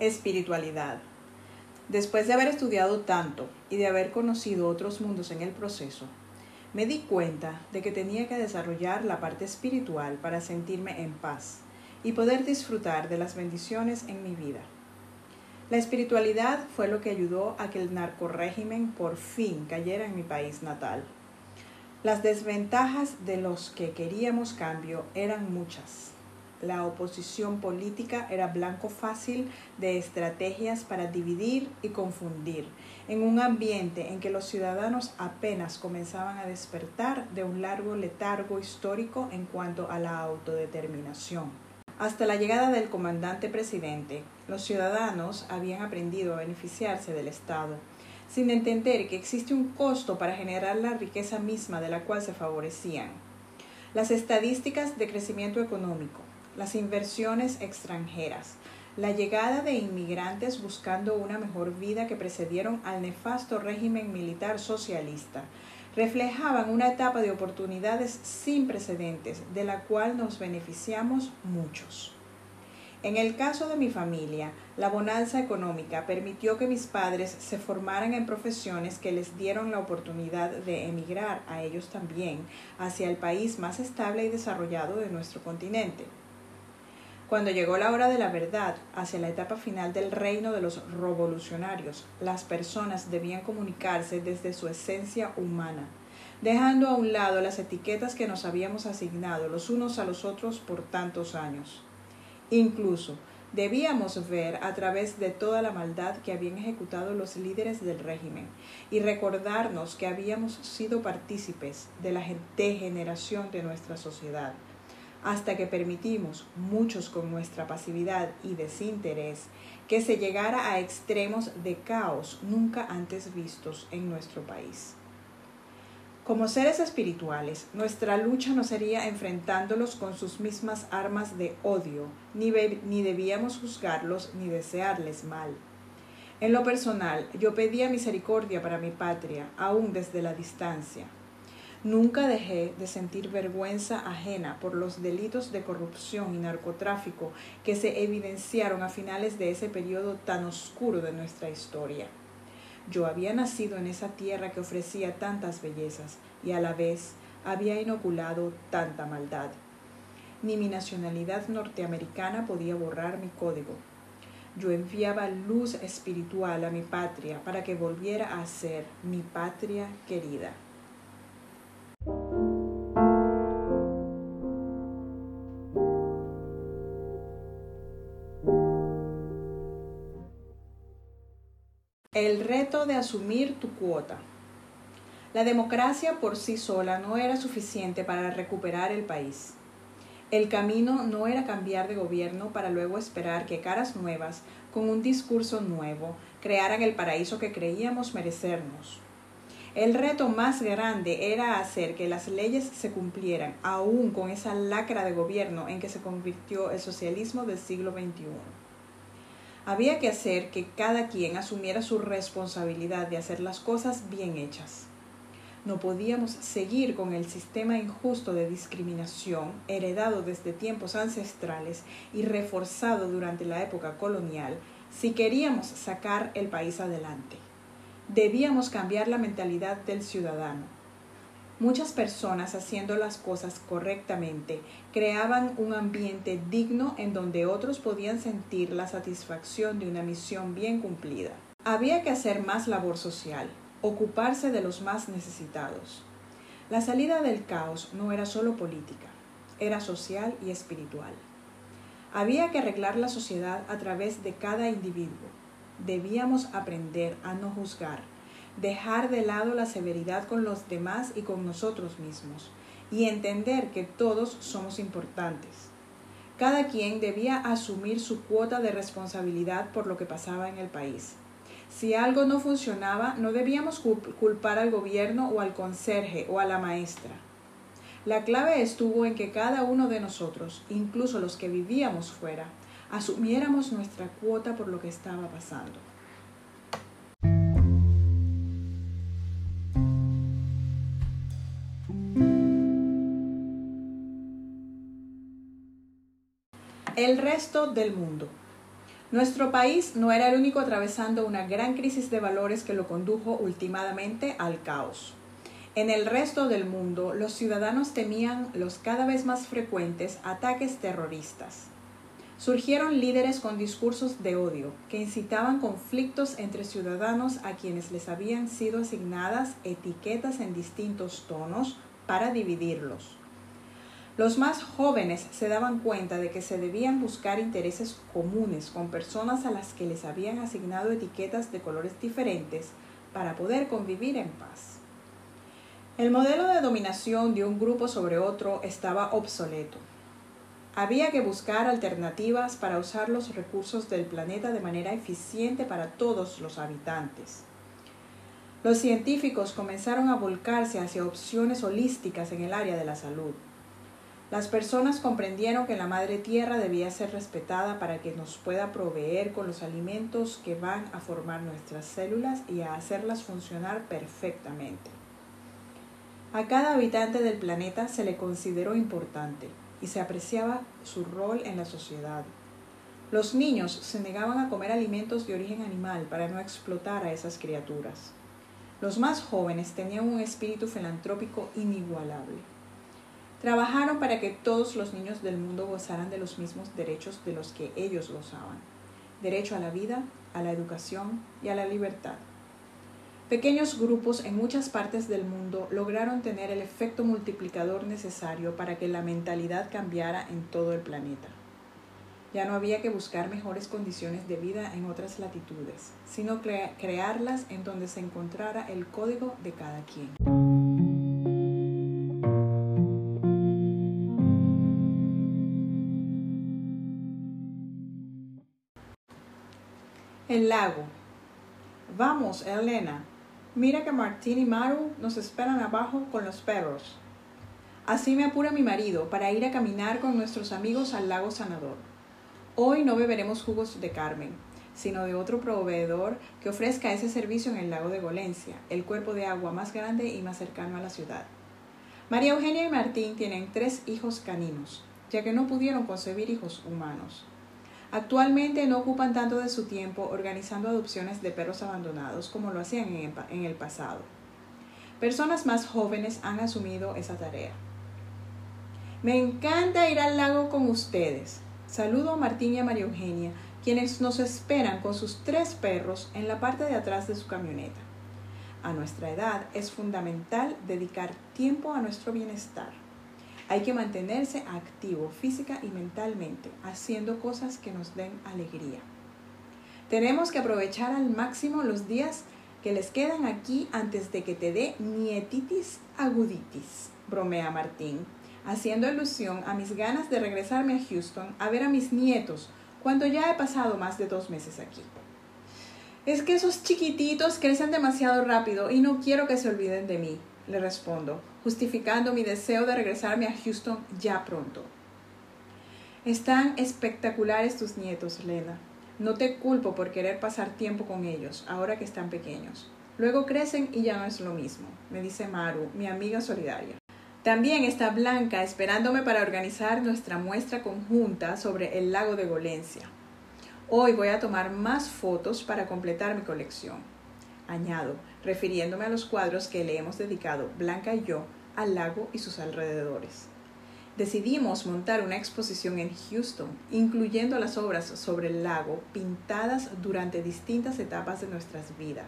Espiritualidad. Después de haber estudiado tanto y de haber conocido otros mundos en el proceso, me di cuenta de que tenía que desarrollar la parte espiritual para sentirme en paz y poder disfrutar de las bendiciones en mi vida. La espiritualidad fue lo que ayudó a que el narcorégimen por fin cayera en mi país natal. Las desventajas de los que queríamos cambio eran muchas la oposición política era blanco fácil de estrategias para dividir y confundir, en un ambiente en que los ciudadanos apenas comenzaban a despertar de un largo letargo histórico en cuanto a la autodeterminación. Hasta la llegada del comandante presidente, los ciudadanos habían aprendido a beneficiarse del Estado, sin entender que existe un costo para generar la riqueza misma de la cual se favorecían. Las estadísticas de crecimiento económico, las inversiones extranjeras, la llegada de inmigrantes buscando una mejor vida que precedieron al nefasto régimen militar socialista, reflejaban una etapa de oportunidades sin precedentes de la cual nos beneficiamos muchos. En el caso de mi familia, la bonanza económica permitió que mis padres se formaran en profesiones que les dieron la oportunidad de emigrar a ellos también hacia el país más estable y desarrollado de nuestro continente. Cuando llegó la hora de la verdad, hacia la etapa final del reino de los revolucionarios, las personas debían comunicarse desde su esencia humana, dejando a un lado las etiquetas que nos habíamos asignado los unos a los otros por tantos años. Incluso debíamos ver a través de toda la maldad que habían ejecutado los líderes del régimen y recordarnos que habíamos sido partícipes de la degeneración de nuestra sociedad hasta que permitimos, muchos con nuestra pasividad y desinterés, que se llegara a extremos de caos nunca antes vistos en nuestro país. Como seres espirituales, nuestra lucha no sería enfrentándolos con sus mismas armas de odio, ni, ni debíamos juzgarlos ni desearles mal. En lo personal, yo pedía misericordia para mi patria, aún desde la distancia, Nunca dejé de sentir vergüenza ajena por los delitos de corrupción y narcotráfico que se evidenciaron a finales de ese periodo tan oscuro de nuestra historia. Yo había nacido en esa tierra que ofrecía tantas bellezas y a la vez había inoculado tanta maldad. Ni mi nacionalidad norteamericana podía borrar mi código. Yo enviaba luz espiritual a mi patria para que volviera a ser mi patria querida. El reto de asumir tu cuota. La democracia por sí sola no era suficiente para recuperar el país. El camino no era cambiar de gobierno para luego esperar que caras nuevas, con un discurso nuevo, crearan el paraíso que creíamos merecernos. El reto más grande era hacer que las leyes se cumplieran, aún con esa lacra de gobierno en que se convirtió el socialismo del siglo XXI. Había que hacer que cada quien asumiera su responsabilidad de hacer las cosas bien hechas. No podíamos seguir con el sistema injusto de discriminación heredado desde tiempos ancestrales y reforzado durante la época colonial si queríamos sacar el país adelante debíamos cambiar la mentalidad del ciudadano. Muchas personas haciendo las cosas correctamente creaban un ambiente digno en donde otros podían sentir la satisfacción de una misión bien cumplida. Había que hacer más labor social, ocuparse de los más necesitados. La salida del caos no era solo política, era social y espiritual. Había que arreglar la sociedad a través de cada individuo, debíamos aprender a no juzgar, dejar de lado la severidad con los demás y con nosotros mismos, y entender que todos somos importantes. Cada quien debía asumir su cuota de responsabilidad por lo que pasaba en el país. Si algo no funcionaba, no debíamos culpar al gobierno o al conserje o a la maestra. La clave estuvo en que cada uno de nosotros, incluso los que vivíamos fuera, asumiéramos nuestra cuota por lo que estaba pasando. El resto del mundo. Nuestro país no era el único atravesando una gran crisis de valores que lo condujo últimamente al caos. En el resto del mundo, los ciudadanos temían los cada vez más frecuentes ataques terroristas. Surgieron líderes con discursos de odio que incitaban conflictos entre ciudadanos a quienes les habían sido asignadas etiquetas en distintos tonos para dividirlos. Los más jóvenes se daban cuenta de que se debían buscar intereses comunes con personas a las que les habían asignado etiquetas de colores diferentes para poder convivir en paz. El modelo de dominación de un grupo sobre otro estaba obsoleto. Había que buscar alternativas para usar los recursos del planeta de manera eficiente para todos los habitantes. Los científicos comenzaron a volcarse hacia opciones holísticas en el área de la salud. Las personas comprendieron que la madre tierra debía ser respetada para que nos pueda proveer con los alimentos que van a formar nuestras células y a hacerlas funcionar perfectamente. A cada habitante del planeta se le consideró importante y se apreciaba su rol en la sociedad. Los niños se negaban a comer alimentos de origen animal para no explotar a esas criaturas. Los más jóvenes tenían un espíritu filantrópico inigualable. Trabajaron para que todos los niños del mundo gozaran de los mismos derechos de los que ellos gozaban. Derecho a la vida, a la educación y a la libertad. Pequeños grupos en muchas partes del mundo lograron tener el efecto multiplicador necesario para que la mentalidad cambiara en todo el planeta. Ya no había que buscar mejores condiciones de vida en otras latitudes, sino crearlas en donde se encontrara el código de cada quien. Lago. Vamos, Elena. Mira que Martín y Maru nos esperan abajo con los perros. Así me apura mi marido para ir a caminar con nuestros amigos al lago Sanador. Hoy no beberemos jugos de Carmen, sino de otro proveedor que ofrezca ese servicio en el lago de Golencia, el cuerpo de agua más grande y más cercano a la ciudad. María Eugenia y Martín tienen tres hijos caninos, ya que no pudieron concebir hijos humanos. Actualmente no ocupan tanto de su tiempo organizando adopciones de perros abandonados como lo hacían en el pasado. Personas más jóvenes han asumido esa tarea. Me encanta ir al lago con ustedes. Saludo a Martín y a María Eugenia, quienes nos esperan con sus tres perros en la parte de atrás de su camioneta. A nuestra edad es fundamental dedicar tiempo a nuestro bienestar. Hay que mantenerse activo física y mentalmente, haciendo cosas que nos den alegría. Tenemos que aprovechar al máximo los días que les quedan aquí antes de que te dé nietitis aguditis, bromea Martín, haciendo alusión a mis ganas de regresarme a Houston a ver a mis nietos cuando ya he pasado más de dos meses aquí. Es que esos chiquititos crecen demasiado rápido y no quiero que se olviden de mí, le respondo, justificando mi deseo de regresarme a Houston ya pronto. Están espectaculares tus nietos, Lena. No te culpo por querer pasar tiempo con ellos, ahora que están pequeños. Luego crecen y ya no es lo mismo, me dice Maru, mi amiga solidaria. También está Blanca esperándome para organizar nuestra muestra conjunta sobre el lago de Golencia. Hoy voy a tomar más fotos para completar mi colección. Añado, refiriéndome a los cuadros que le hemos dedicado Blanca y yo al lago y sus alrededores. Decidimos montar una exposición en Houston, incluyendo las obras sobre el lago pintadas durante distintas etapas de nuestras vidas.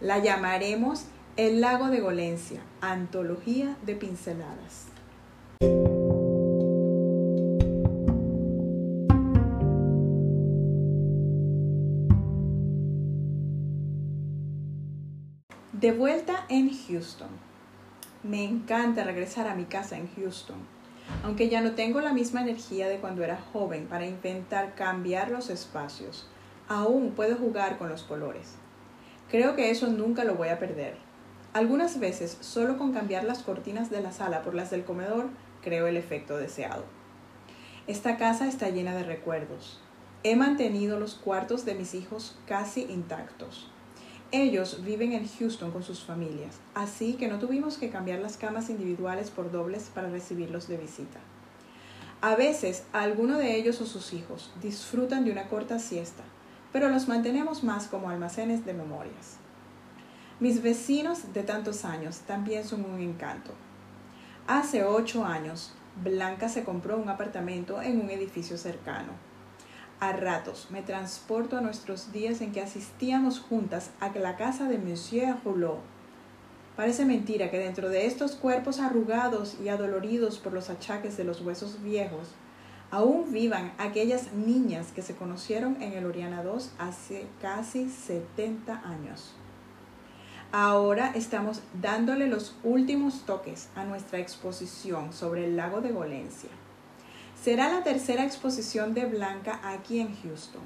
La llamaremos El lago de Golencia, antología de pinceladas. De vuelta en Houston. Me encanta regresar a mi casa en Houston, aunque ya no tengo la misma energía de cuando era joven para intentar cambiar los espacios. Aún puedo jugar con los colores. Creo que eso nunca lo voy a perder. Algunas veces, solo con cambiar las cortinas de la sala por las del comedor, creo el efecto deseado. Esta casa está llena de recuerdos. He mantenido los cuartos de mis hijos casi intactos. Ellos viven en Houston con sus familias, así que no tuvimos que cambiar las camas individuales por dobles para recibirlos de visita. A veces, alguno de ellos o sus hijos disfrutan de una corta siesta, pero los mantenemos más como almacenes de memorias. Mis vecinos de tantos años también son un encanto. Hace ocho años, Blanca se compró un apartamento en un edificio cercano. A ratos me transporto a nuestros días en que asistíamos juntas a la casa de Monsieur Rouleau. Parece mentira que dentro de estos cuerpos arrugados y adoloridos por los achaques de los huesos viejos, aún vivan aquellas niñas que se conocieron en el Oriana II hace casi 70 años. Ahora estamos dándole los últimos toques a nuestra exposición sobre el lago de Golencia. Será la tercera exposición de Blanca aquí en Houston.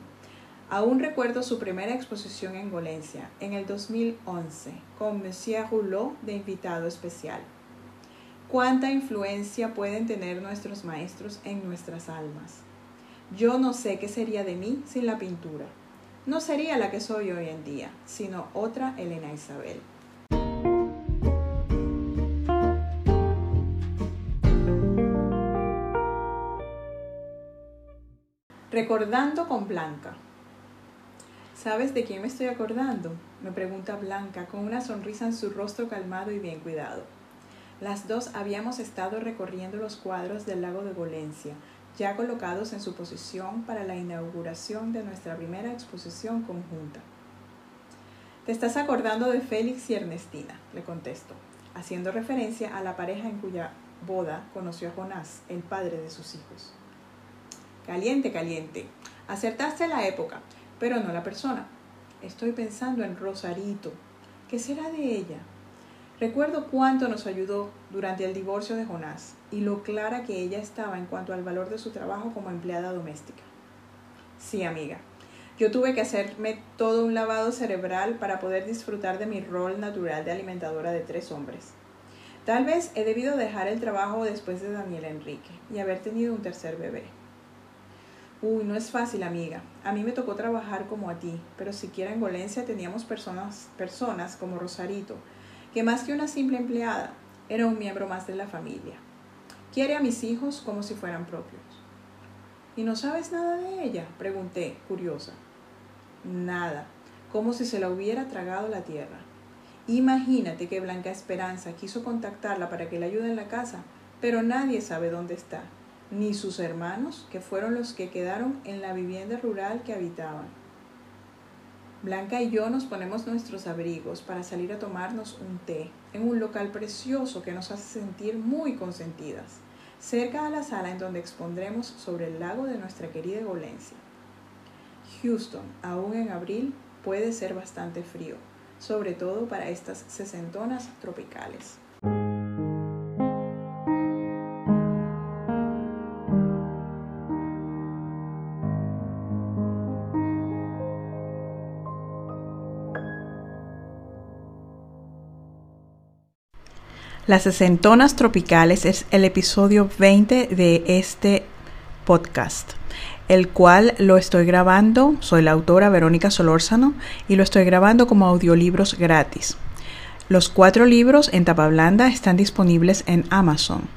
Aún recuerdo su primera exposición en Golencia, en el 2011, con Monsieur Rouleau de invitado especial. ¿Cuánta influencia pueden tener nuestros maestros en nuestras almas? Yo no sé qué sería de mí sin la pintura no sería la que soy hoy en día, sino otra Elena Isabel. Recordando con Blanca. ¿Sabes de quién me estoy acordando? Me pregunta Blanca con una sonrisa en su rostro calmado y bien cuidado. Las dos habíamos estado recorriendo los cuadros del lago de Golencia, ya colocados en su posición para la inauguración de nuestra primera exposición conjunta. Te estás acordando de Félix y Ernestina, le contesto, haciendo referencia a la pareja en cuya boda conoció a Jonás, el padre de sus hijos. Caliente, caliente. Acertaste la época, pero no la persona. Estoy pensando en Rosarito. ¿Qué será de ella? Recuerdo cuánto nos ayudó durante el divorcio de Jonás y lo clara que ella estaba en cuanto al valor de su trabajo como empleada doméstica. Sí, amiga, yo tuve que hacerme todo un lavado cerebral para poder disfrutar de mi rol natural de alimentadora de tres hombres. Tal vez he debido dejar el trabajo después de Daniel Enrique y haber tenido un tercer bebé. Uy, no es fácil, amiga. A mí me tocó trabajar como a ti, pero siquiera en Golencia teníamos personas, personas como Rosarito, que más que una simple empleada, era un miembro más de la familia. Quiere a mis hijos como si fueran propios. ¿Y no sabes nada de ella? Pregunté, curiosa. Nada, como si se la hubiera tragado la tierra. Imagínate que Blanca Esperanza quiso contactarla para que la ayude en la casa, pero nadie sabe dónde está, ni sus hermanos, que fueron los que quedaron en la vivienda rural que habitaban. Blanca y yo nos ponemos nuestros abrigos para salir a tomarnos un té en un local precioso que nos hace sentir muy consentidas, cerca a la sala en donde expondremos sobre el lago de nuestra querida Golencia. Houston, aún en abril, puede ser bastante frío, sobre todo para estas sesentonas tropicales. Las sesentonas tropicales es el episodio 20 de este podcast, el cual lo estoy grabando, soy la autora Verónica Solórzano y lo estoy grabando como audiolibros gratis. Los cuatro libros en tapa blanda están disponibles en Amazon.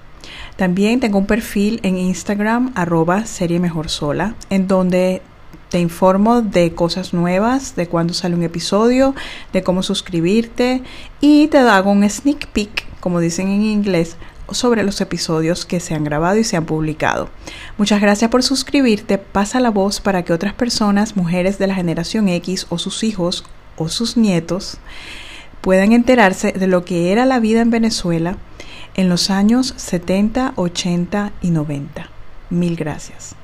También tengo un perfil en Instagram, arroba serie mejor sola, en donde te informo de cosas nuevas, de cuándo sale un episodio, de cómo suscribirte y te hago un sneak peek como dicen en inglés, sobre los episodios que se han grabado y se han publicado. Muchas gracias por suscribirte. Pasa la voz para que otras personas, mujeres de la generación X o sus hijos o sus nietos, puedan enterarse de lo que era la vida en Venezuela en los años 70, 80 y 90. Mil gracias.